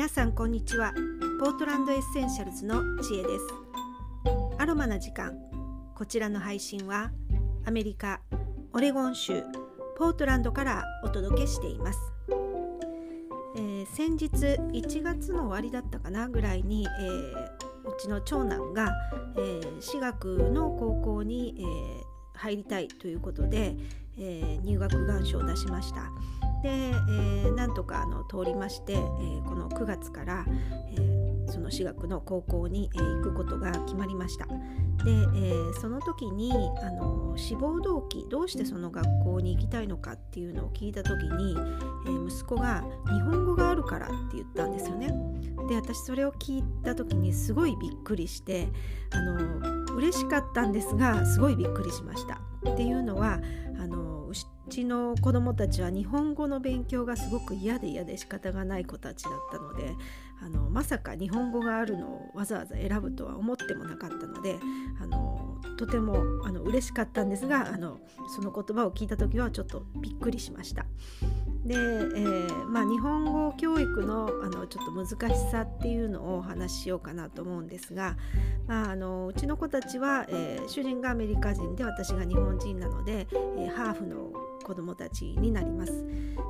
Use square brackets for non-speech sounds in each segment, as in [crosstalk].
皆さんこんにちは。ポートランドエッセンシャルズの知恵です。アロマな時間。こちらの配信はアメリカオレゴン州ポートランドからお届けしています、えー、先日1月の終わりだったかなぐらいに、えー、うちの長男が、えー、私学の高校に、えー、入りたいということで、えー、入学願書を出しました。で、えー、なんとかあの通りまして、えー、この9月から、えー、その私学の高校に、えー、行くことが決まりました。で、えー、その時にあの志望動機どうしてその学校に行きたいのかっていうのを聞いた時に、えー、息子が「日本語があるから」って言ったんですよね。で私それを聞いた時にすごいびっくりしてあの嬉しかったんですがすごいびっくりしました。っていうのはあのうちの子どもたちは日本語の勉強がすごく嫌で嫌で仕方がない子たちだったのであのまさか日本語があるのをわざわざ選ぶとは思ってもなかったのであのとてもあの嬉しかったんですがあのその言葉を聞いた時はちょっとびっくりしました。で、えー、まあ、日本語教育のあのちょっと難しさっていうのをお話ししようかなと思うんですが、まあ、あのうちの子たちは、えー、主人がアメリカ人で私が日本人なので、えー、ハーフの子どもたちになります。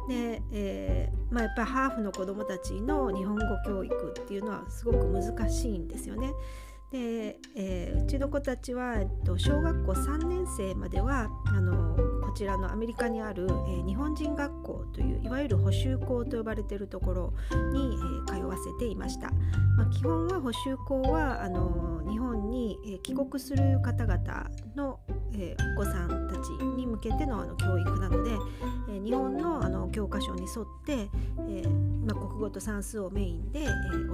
で、えー、まあ、やっぱりハーフの子どもたちの日本語教育っていうのはすごく難しいんですよね。で、えー、うちの子たちは、えっと、小学校3年生まではあのこちらのアメリカにある、えー、日本人学校といういわゆる補習校と呼ばれているところに、えー、通わせていました、まあ、基本は補習校はあの日本に、え帰国する方々の、えお子さんたちに向けてのあの教育なので、の教科書に沿って、えまあ、国語と算数をメインで、え教える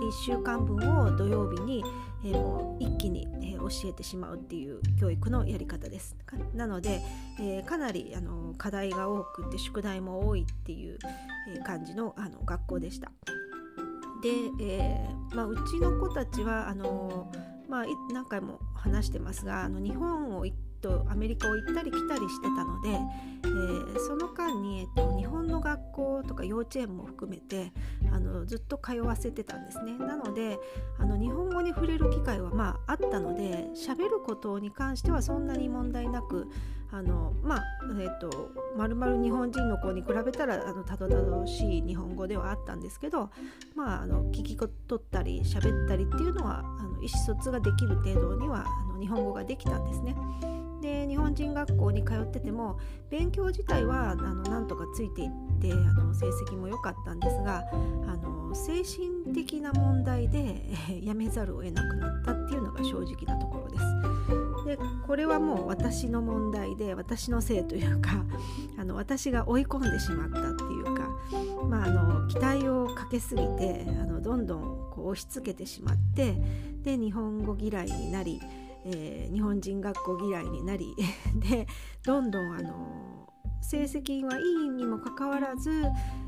で1週間分を土曜日に、えもう一気に、え教えてしまうっていう教育のやり方です。なので、えかなりあの課題が多くて宿題も多いっていう、え感じのあの学校でした。で、えー、まあ、うちの子たちはあの、まあ、何回も話してますがあの日本を行とアメリカを行ったり来たりしてたので、えー、その間に、えっと、日本の学校校とか幼稚園も含めてあのずっと通わせてたんですねなのであの日本語に触れる機会はまああったので喋ることに関してはそんなに問題なくあのまあえっ、とまるまる日本人の子に比べたらあのたどたどしい日本語ではあったんですけどまああの聞き取ったり喋ったりっていうのはあの意思疎通ができる程度にはあの日本語ができたんですね。で日本人学校に通ってても勉強自体はあのなんとかついていってあの成績も良かったんですがあの精神的な問題で、えー、やめざるを得なくなったっていうのが正直なところです。でこれはもう私の問題で私のせいというか [laughs] あの私が追い込んでしまったっていうか、まあ、あの期待をかけすぎてあのどんどんこう押し付けてしまってで日本語嫌いになりえー、日本人学校嫌いになり [laughs] でどんどんあの成績はいいにもかかわらず、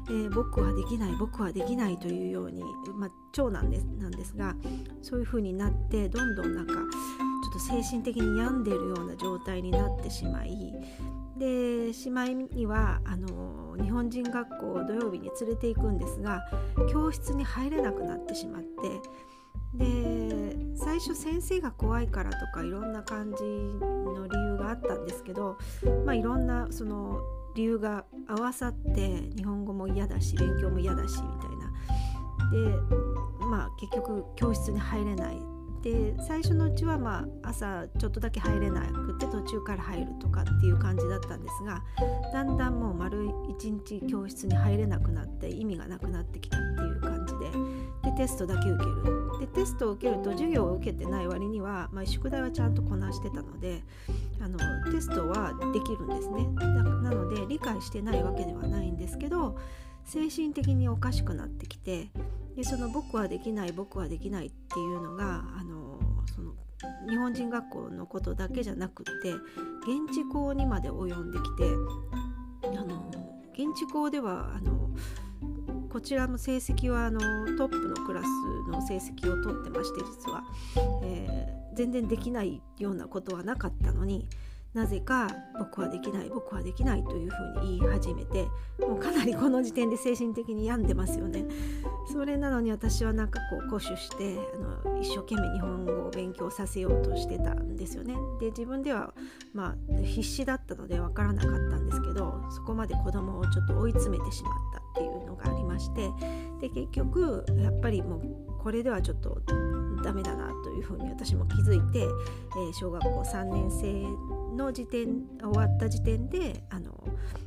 えー、僕はできない僕はできないというように、まあ、長男ですなんですがそういう風になってどんどんなんかちょっと精神的に病んでいるような状態になってしまいでしまいにはあの日本人学校を土曜日に連れて行くんですが教室に入れなくなってしまってで最初先生が怖いからとかいろんな感じの理由があったんですけど、まあ、いろんなその理由が合わさって日本語も嫌だし勉強も嫌だしみたいな。でまあ結局教室に入れない。で最初のうちはまあ朝ちょっとだけ入れなくて途中から入るとかっていう感じだったんですがだんだんもう丸一日教室に入れなくなって意味がなくなってきたっていう感じででテストだけ受ける。でテストを受けると授業を受けてない割には、まあ、宿題はちゃんとこなしてたのであのテストはできるんですね。なので理解してないわけではないんですけど精神的におかしくなってきてでその僕はできない僕はできないっていうのがあのその日本人学校のことだけじゃなくって現地校にまで及んできてあの現地校ではあのこちらの成績はあのトップのクラスの成績を取ってまして実は、えー、全然できないようなことはなかったのになぜか僕はできない僕はできないというふうに言い始めてもうかなりこの時点で精神的に病んでますよね。それなのに私はなんかこう固守してあの一生懸命日本語を勉強させようとしてたんですよね。で自分ではまあ必死だったので分からなかったんですけどそこまで子供をちょっと追い詰めてしまったっていうのがありましてで結局やっぱりもうこれではちょっとダメだなというふうに私も気づいて、えー、小学校3年生の時点終わった時点であの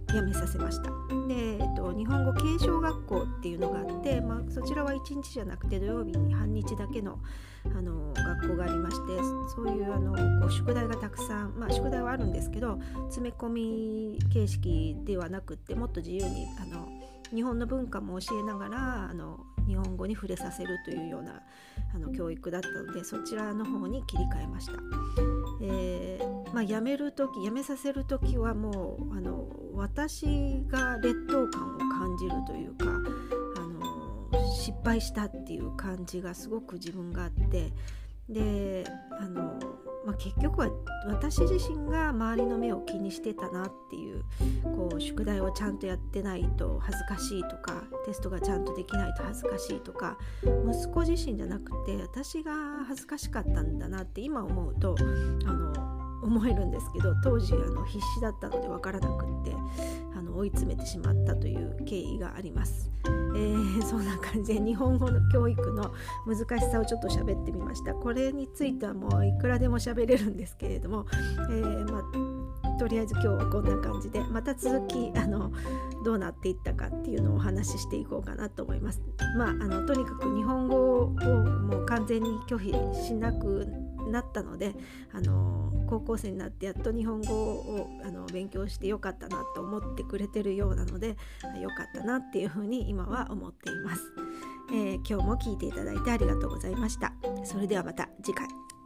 辞めさせました。で、えっと、日本語継承学校っていうのがあって、まあ、そちらは1日じゃなくて土曜日に半日だけのあの学校がありましてそういうあのこう宿題がたくさん、まあ、宿題はあるんですけど詰め込み形式ではなくってもっと自由にあの日本の文化も教えながらあの日本語に触れさせるというようなあの教育だったのでそちらの方に切り替えました。えーまあ、辞める時辞めさせる時はもうあの私が劣等感を感じるというかあの失敗したっていう感じがすごく自分があってであのまあ、結局は私自身が周りの目を気にしてたなっていうこう宿題をちゃんとやってないと恥ずかしいとかテストがちゃんとできないと恥ずかしいとか息子自身じゃなくて私が恥ずかしかったんだなって今思うとあの思えるんですけど当時あの必死だったので分からなくってあの追い詰めてしまったという経緯があります。えー、[laughs] そんな感じで日本語の教育の難しさをちょっと喋ってみました。これについてはもういくらでも喋れるんですけれども、えー、まあ、とりあえず今日はこんな感じでまた続きあのどうなっていったかっていうのをお話ししていこうかなと思います。まあ、あのとにかく日本語をもう完全に拒否しなくなったのであの高校生になってやっと日本語をあの勉強してよかったなと思ってくれてるようなのでよかったなっていうふうに今は思っています、えー、今日も聞いていただいてありがとうございました。それではまた次回。